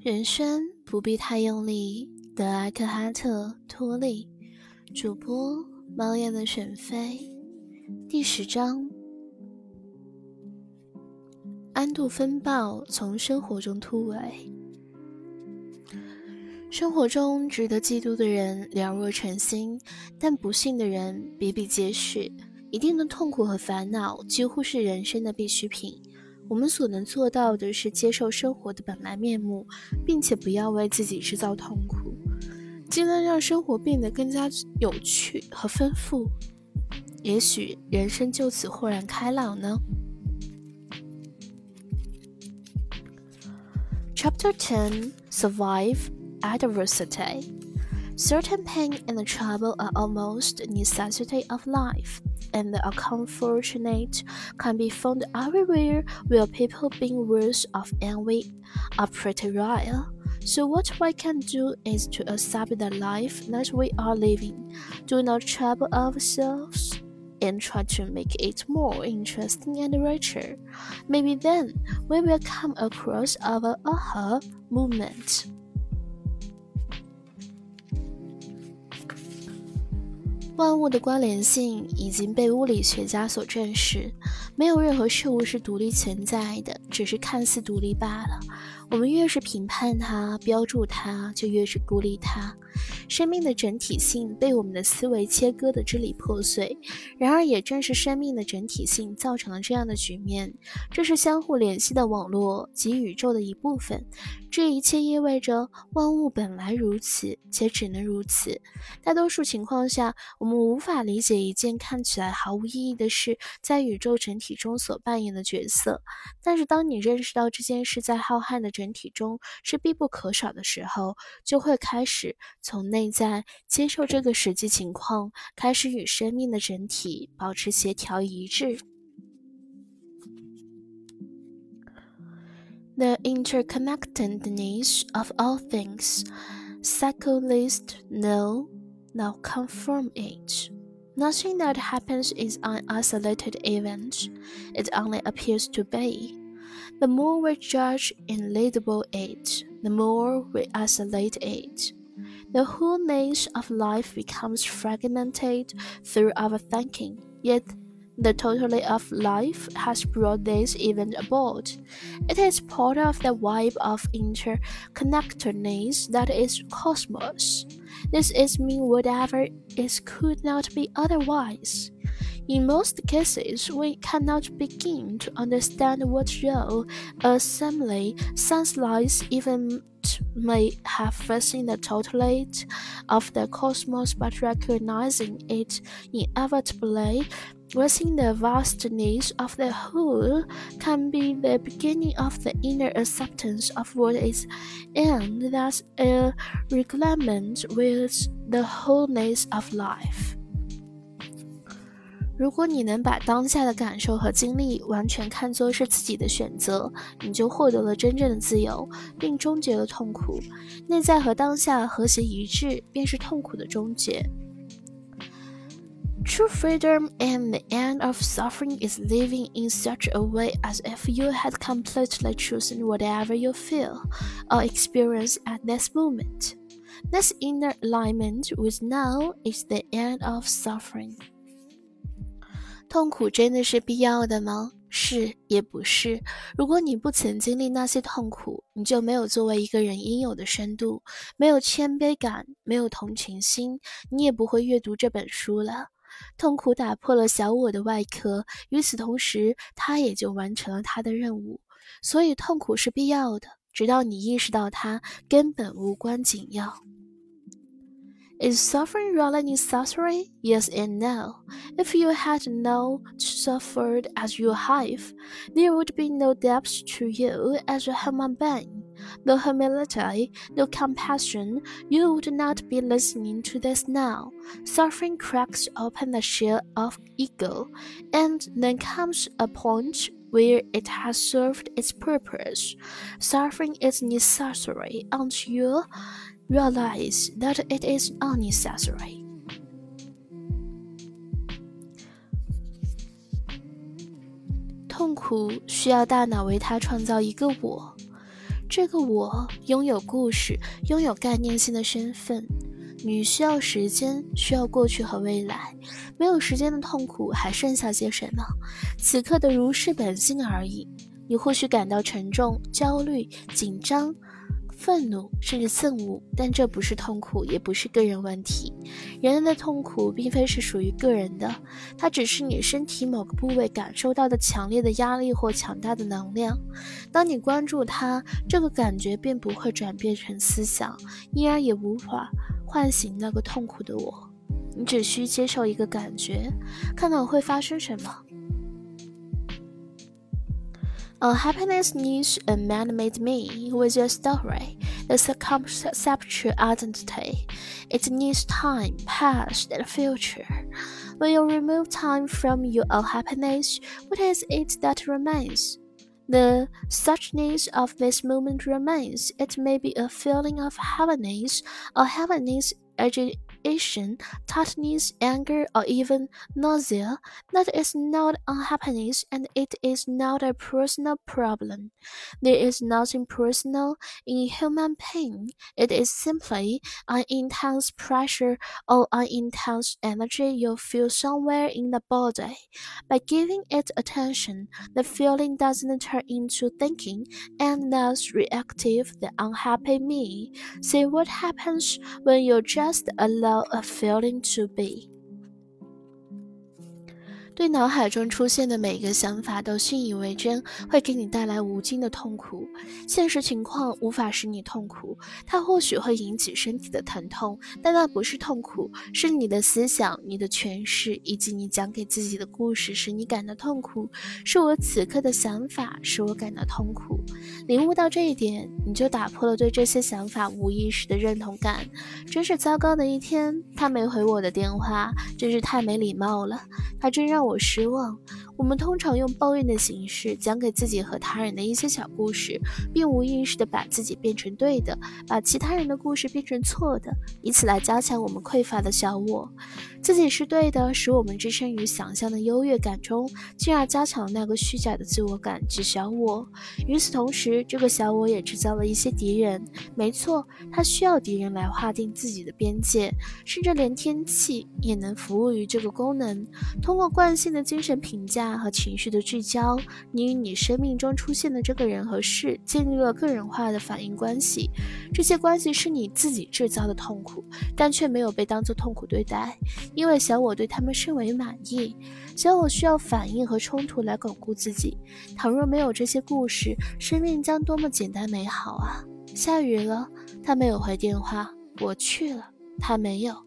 人生不必太用力。德埃克哈特·托利，主播猫眼的选妃，第十章：安度风暴从生活中突围。生活中值得嫉妒的人寥若晨星，但不幸的人比比皆是。一定的痛苦和烦恼几乎是人生的必需品。我们所能做到的是接受生活的本来面目，并且不要为自己制造痛苦，尽量让生活变得更加有趣和丰富。也许人生就此豁然开朗呢。Chapter Ten: Survive Adversity. Certain pain and trouble are almost necessity of life. And the unfortunate can be found everywhere where people being worse off envy are pretty rare. So what we can do is to accept the life that we are living, do not trouble ourselves, and try to make it more interesting and richer. Maybe then we will come across our aha moment. 万物的关联性已经被物理学家所证实，没有任何事物是独立存在的，只是看似独立罢了。我们越是评判它、标注它，就越是孤立它。生命的整体性被我们的思维切割得支离破碎。然而，也正是生命的整体性造成了这样的局面。这是相互联系的网络及宇宙的一部分。这一切意味着万物本来如此，且只能如此。大多数情况下，我们无法理解一件看起来毫无意义的事在宇宙整体中所扮演的角色。但是，当你认识到这件事在浩瀚的整体中是必不可少的时候，就会开始从内在接受这个实际情况，开始与生命的整体保持协调一致。The interconnectedness of all things, psychologists know, now confirm it. Nothing that happens is an isolated event, it only appears to be. The more we judge and label it, the more we isolate it. The wholeness of life becomes fragmented through our thinking, yet the totality of life has brought this event about. It is part of the web of interconnectedness that is cosmos. This is mean whatever is could not be otherwise. In most cases, we cannot begin to understand what role a simile senseless even may have facing the totality of the cosmos, but recognizing it inevitably within the vastness of the whole can be the beginning of the inner acceptance of what is, and thus a reclamment with the wholeness of life. 如果你能把当下的感受和经历完全看作是自己的选择，你就获得了真正的自由，并终结了痛苦。内在和当下和谐一致，便是痛苦的终结。True freedom and the end of suffering is living in such a way as if you had completely chosen whatever you feel or experience at this moment. This inner alignment with now is the end of suffering. 痛苦真的是必要的吗？是也不是。如果你不曾经历那些痛苦，你就没有作为一个人应有的深度，没有谦卑感，没有同情心，你也不会阅读这本书了。痛苦打破了小我的外壳，与此同时，它也就完成了它的任务。所以，痛苦是必要的，直到你意识到它根本无关紧要。Is suffering really necessary? Yes and no. If you had not suffered as you have, there would be no depth to you as a human being, no humility, no compassion. You would not be listening to this now. Suffering cracks open the shell of ego, and then comes a point where it has served its purpose. Suffering is necessary until realize that it is unnecessary. 痛苦需要大脑为它创造一个我，这个我拥有故事，拥有概念性的身份。你需要时间，需要过去和未来。没有时间的痛苦还剩下些什么？此刻的如是本性而已。你或许感到沉重、焦虑、紧张。愤怒甚至憎恶，但这不是痛苦，也不是个人问题。人类的痛苦并非是属于个人的，它只是你身体某个部位感受到的强烈的压力或强大的能量。当你关注它，这个感觉并不会转变成思想，因而也无法唤醒那个痛苦的我。你只需接受一个感觉，看看会发生什么。Unhappiness needs a man-made me with your story, the circumceptual identity. It needs time, past and future. When you remove time from your unhappiness, what is it that remains? The suchness of this moment remains. It may be a feeling of heaviness, or heaviness tightness, anger, or even nausea, that is not unhappiness and it is not a personal problem. There is nothing personal in human pain. It is simply an intense pressure or an intense energy you feel somewhere in the body. By giving it attention, the feeling doesn't turn into thinking and thus reactive the unhappy me. See what happens when you just allow a feeling to be. 对脑海中出现的每一个想法都信以为真，会给你带来无尽的痛苦。现实情况无法使你痛苦，它或许会引起身体的疼痛，但那不是痛苦，是你的思想、你的诠释以及你讲给自己的故事使你感到痛苦。是我此刻的想法使我感到痛苦。领悟到这一点，你就打破了对这些想法无意识的认同感。真是糟糕的一天，他没回我的电话，真是太没礼貌了。他真让我。我失望。我们通常用抱怨的形式讲给自己和他人的一些小故事，并无意识地把自己变成对的，把其他人的故事变成错的，以此来加强我们匮乏的小我。自己是对的，使我们置身于想象的优越感中，进而加强那个虚假的自我感及小我。与此同时，这个小我也制造了一些敌人。没错，他需要敌人来划定自己的边界，甚至连天气也能服务于这个功能。通过惯性的精神评价。和情绪的聚焦，你与你生命中出现的这个人和事建立了个人化的反应关系。这些关系是你自己制造的痛苦，但却没有被当作痛苦对待，因为小我对他们甚为满意。小我需要反应和冲突来巩固自己。倘若没有这些故事，生命将多么简单美好啊！下雨了，他没有回电话。我去了，他没有。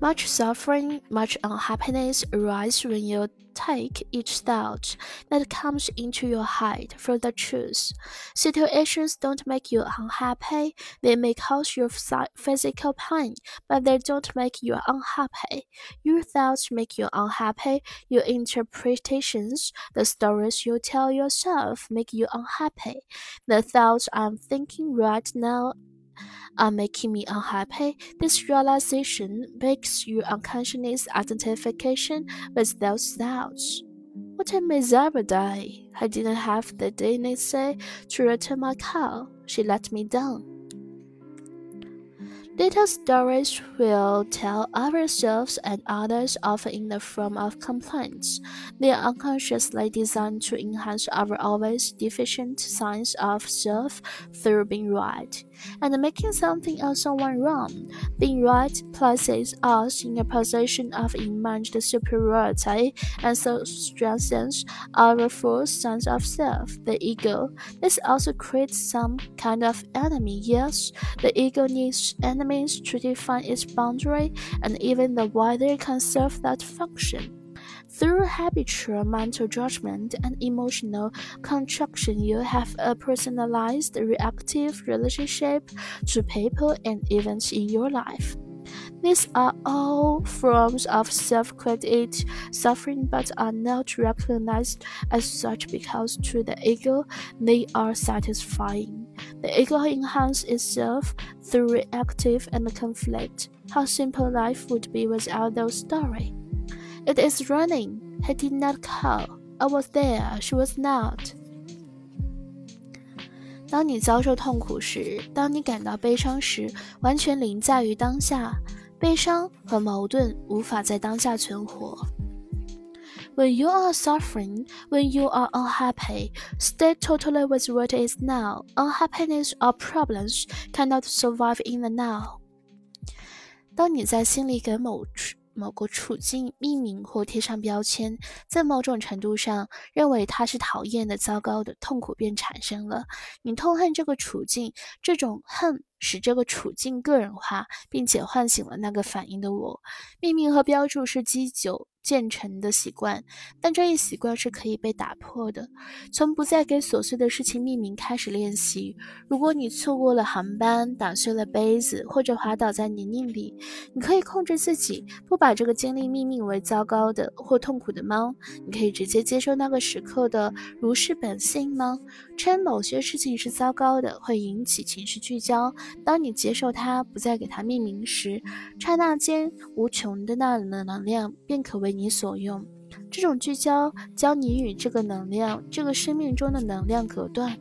Much suffering, much unhappiness arise when you take each thought that comes into your head for the truth. Situations don't make you unhappy, they may cause you physical pain, but they don't make you unhappy. Your thoughts make you unhappy, your interpretations, the stories you tell yourself, make you unhappy. The thoughts I'm thinking right now are making me unhappy, this realization makes your unconscious identification with those thoughts. What a miserable day! I didn't have the decency to return my call. She let me down. Little stories will tell ourselves and others often in the form of complaints. They are unconsciously designed to enhance our always deficient sense of self through being right and making something or someone wrong. Being right places us in a position of immense superiority and so strengthens our false sense of self, the ego. This also creates some kind of enemy. Yes, the ego needs enemies to define its boundary, and even the wider can serve that function. Through habitual mental judgment and emotional construction, you have a personalized, reactive relationship to people and events in your life. These are all forms of self created suffering but are not recognized as such because to the ego they are satisfying. The ego enhances itself through reactive and conflict. How simple life would be without those stories. It is running. He did not call. I was there. She was not. 当你遭受痛苦时，当你感到悲伤时，完全临在于当下。悲伤和矛盾无法在当下存活。When you are suffering, when you are unhappy, stay totally with what is now. Unhappiness or problems cannot survive in the now. 当你在心里给某 某个处境命名或贴上标签，在某种程度上认为它是讨厌的、糟糕的，痛苦便产生了。你痛恨这个处境，这种恨使这个处境个人化，并且唤醒了那个反应的我。命名和标注是积久。建成的习惯，但这一习惯是可以被打破的。从不再给琐碎的事情命名开始练习。如果你错过了航班，打碎了杯子，或者滑倒在泥泞里，你可以控制自己不把这个经历命名为糟糕的或痛苦的吗？你可以直接接受那个时刻的如是本性吗？称某些事情是糟糕的，会引起情绪聚焦。当你接受它，不再给它命名时，刹那间无穷的那能量便可为。为你所用，这种聚焦将你与这个能量、这个生命中的能量隔断。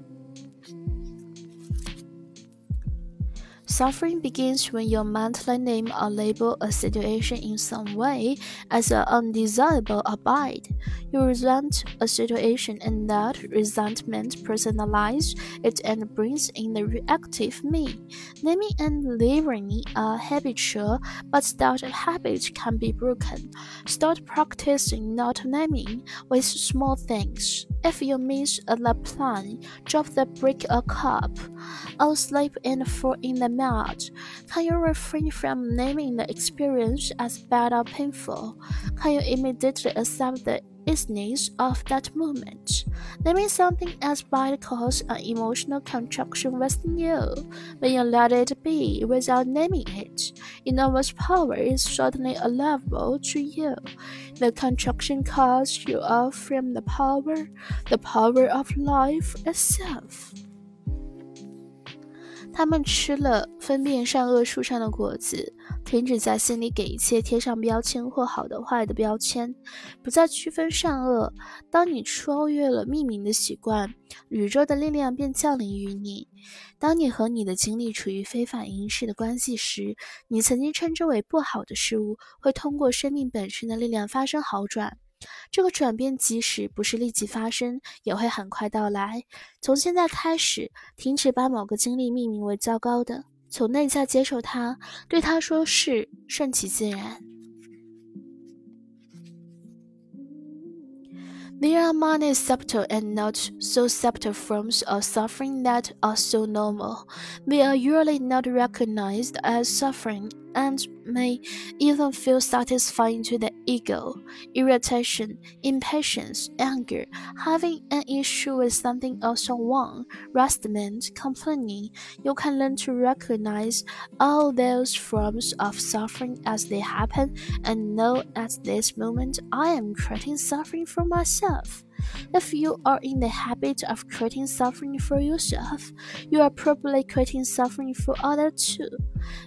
Suffering begins when you mentally name or label a situation in some way as an undesirable abide. You resent a situation and that resentment personalizes it and brings in the reactive me. Naming and labeling are habitual, but that habit can be broken. Start practicing not naming with small things. If you miss a plan, drop the break a cup, or slip and fall in the mud, can you refrain from naming the experience as bad or painful? Can you immediately accept the isness of that moment. Naming something as bad causes an emotional contraction within you. When you let it be without naming it, enormous power is suddenly available to you. The contraction cuts you off from the power, the power of life itself. 他们吃了分辨善恶树上的果子，停止在心里给一切贴上标签或好的坏的标签，不再区分善恶。当你超越了命名的习惯，宇宙的力量便降临于你。当你和你的经历处于非反应式的关系时，你曾经称之为不好的事物会通过生命本身的力量发生好转。这个转变即使不是立即发生，也会很快到来。从现在开始，停止把某个经历命名为糟糕的，从内在接受它，对它说是，顺其自然。There are many subtle and not so subtle forms of suffering that are so normal. They are usually not recognized as suffering and may even feel satisfying to the ego. Irritation, impatience, anger, having an issue with something or someone, resentment, complaining. You can learn to recognize all those forms of suffering as they happen and know at this moment I am creating suffering for myself. If you are in the habit of creating suffering for yourself, you are probably creating suffering for others too.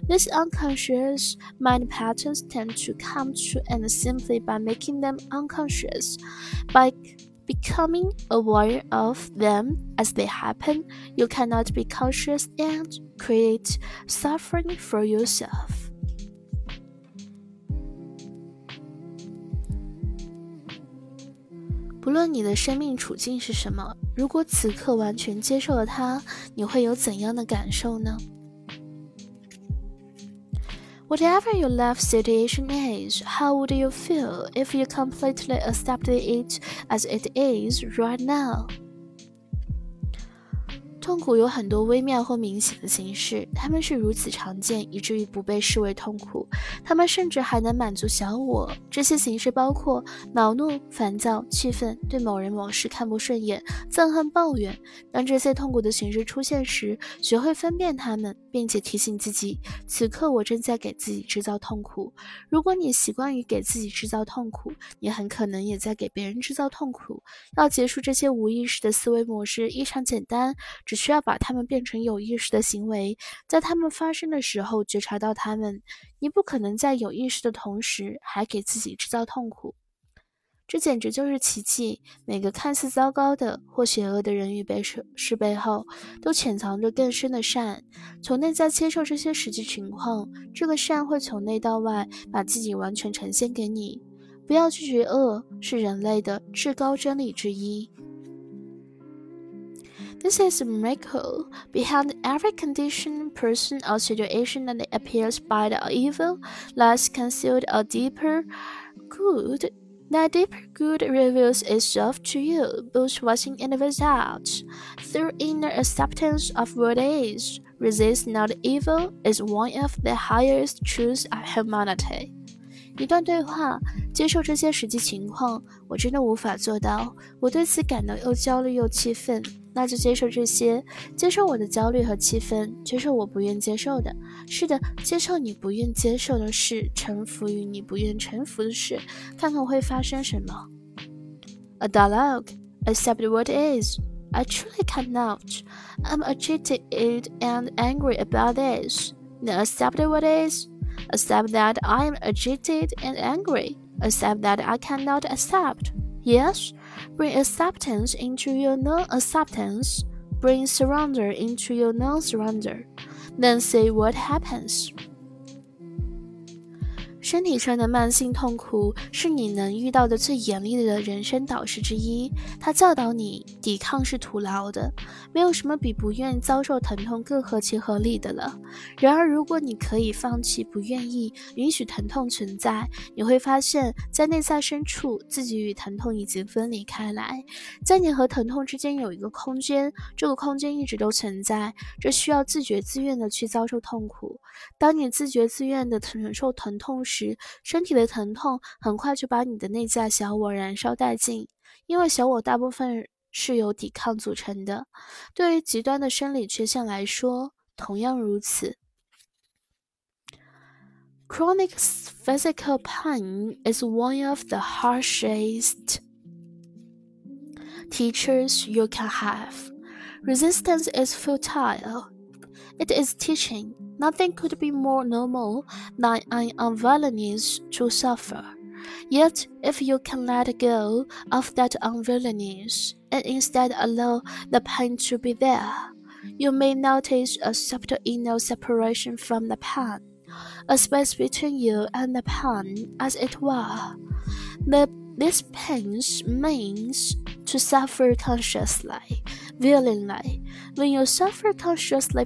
These unconscious mind patterns tend to come to end simply by making them unconscious. By becoming aware of them as they happen, you cannot be conscious and create suffering for yourself. 不论你的生命处境是什么，如果此刻完全接受了它，你会有怎样的感受呢？Whatever your life situation is, how would you feel if you completely accepted it as it is right now? 痛苦有很多微妙或明显的形式，它们是如此常见，以至于不被视为痛苦。它们甚至还能满足小我。这些形式包括恼怒、烦躁、气愤、对某人某事看不顺眼、憎恨、抱怨。当这些痛苦的形式出现时，学会分辨它们，并且提醒自己：此刻我正在给自己制造痛苦。如果你习惯于给自己制造痛苦，你很可能也在给别人制造痛苦。要结束这些无意识的思维模式，异常简单。只需要把它们变成有意识的行为，在它们发生的时候觉察到它们。你不可能在有意识的同时还给自己制造痛苦。这简直就是奇迹！每个看似糟糕的或邪恶的人与背事背后，都潜藏着更深的善。从内在接受这些实际情况，这个善会从内到外把自己完全呈现给你。不要拒绝恶，是人类的至高真理之一。This is a miracle. Behind every condition, person, or situation that appears bad or evil lies concealed a deeper good. That deeper good reveals itself to you, both within and without. Through inner acceptance of what is, resist not evil is one of the highest truths of humanity. 一段对话，接受这些实际情况，我真的无法做到。我对此感到又焦虑又气愤。那就接受这些，接受我的焦虑和气愤，接受我不愿接受的。是的，接受你不愿接受的事，臣服于你不愿臣服的事，看看会发生什么。A dialogue. Accept what is. I truly cannot. I'm agitated and angry about this. Then accept what is. Accept that I am agitated and angry. Accept that I cannot accept. Yes, bring acceptance into your non acceptance. Bring surrender into your non surrender. Then see what happens. 身体上的慢性痛苦是你能遇到的最严厉的人生导师之一。他教导你，抵抗是徒劳的，没有什么比不愿意遭受疼痛更合情合理的了。然而，如果你可以放弃不愿意，允许疼痛存在，你会发现在内在深处，自己与疼痛已经分离开来。在你和疼痛之间有一个空间，这个空间一直都存在。这需要自觉自愿的去遭受痛苦。当你自觉自愿的承受疼痛时时，身体的疼痛很快就把你的内在小我燃烧殆尽，因为小我大部分是由抵抗组成的。对于极端的生理缺陷来说，同样如此。Chronic physical pain is one of the harshest teachers you can have. Resistance is futile. It is teaching. Nothing could be more normal than an unwillingness to suffer. Yet, if you can let go of that unwillingness and instead allow the pain to be there, you may notice a subtle inner separation from the pain, a space between you and the pain, as it were. The, this pain means to suffer consciously, willingly. When you suffer consciously,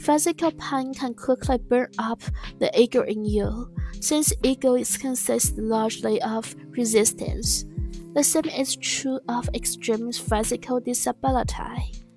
Physical pain can quickly burn up the ego in you, since ego is consists largely of resistance. The same is true of extreme physical disability.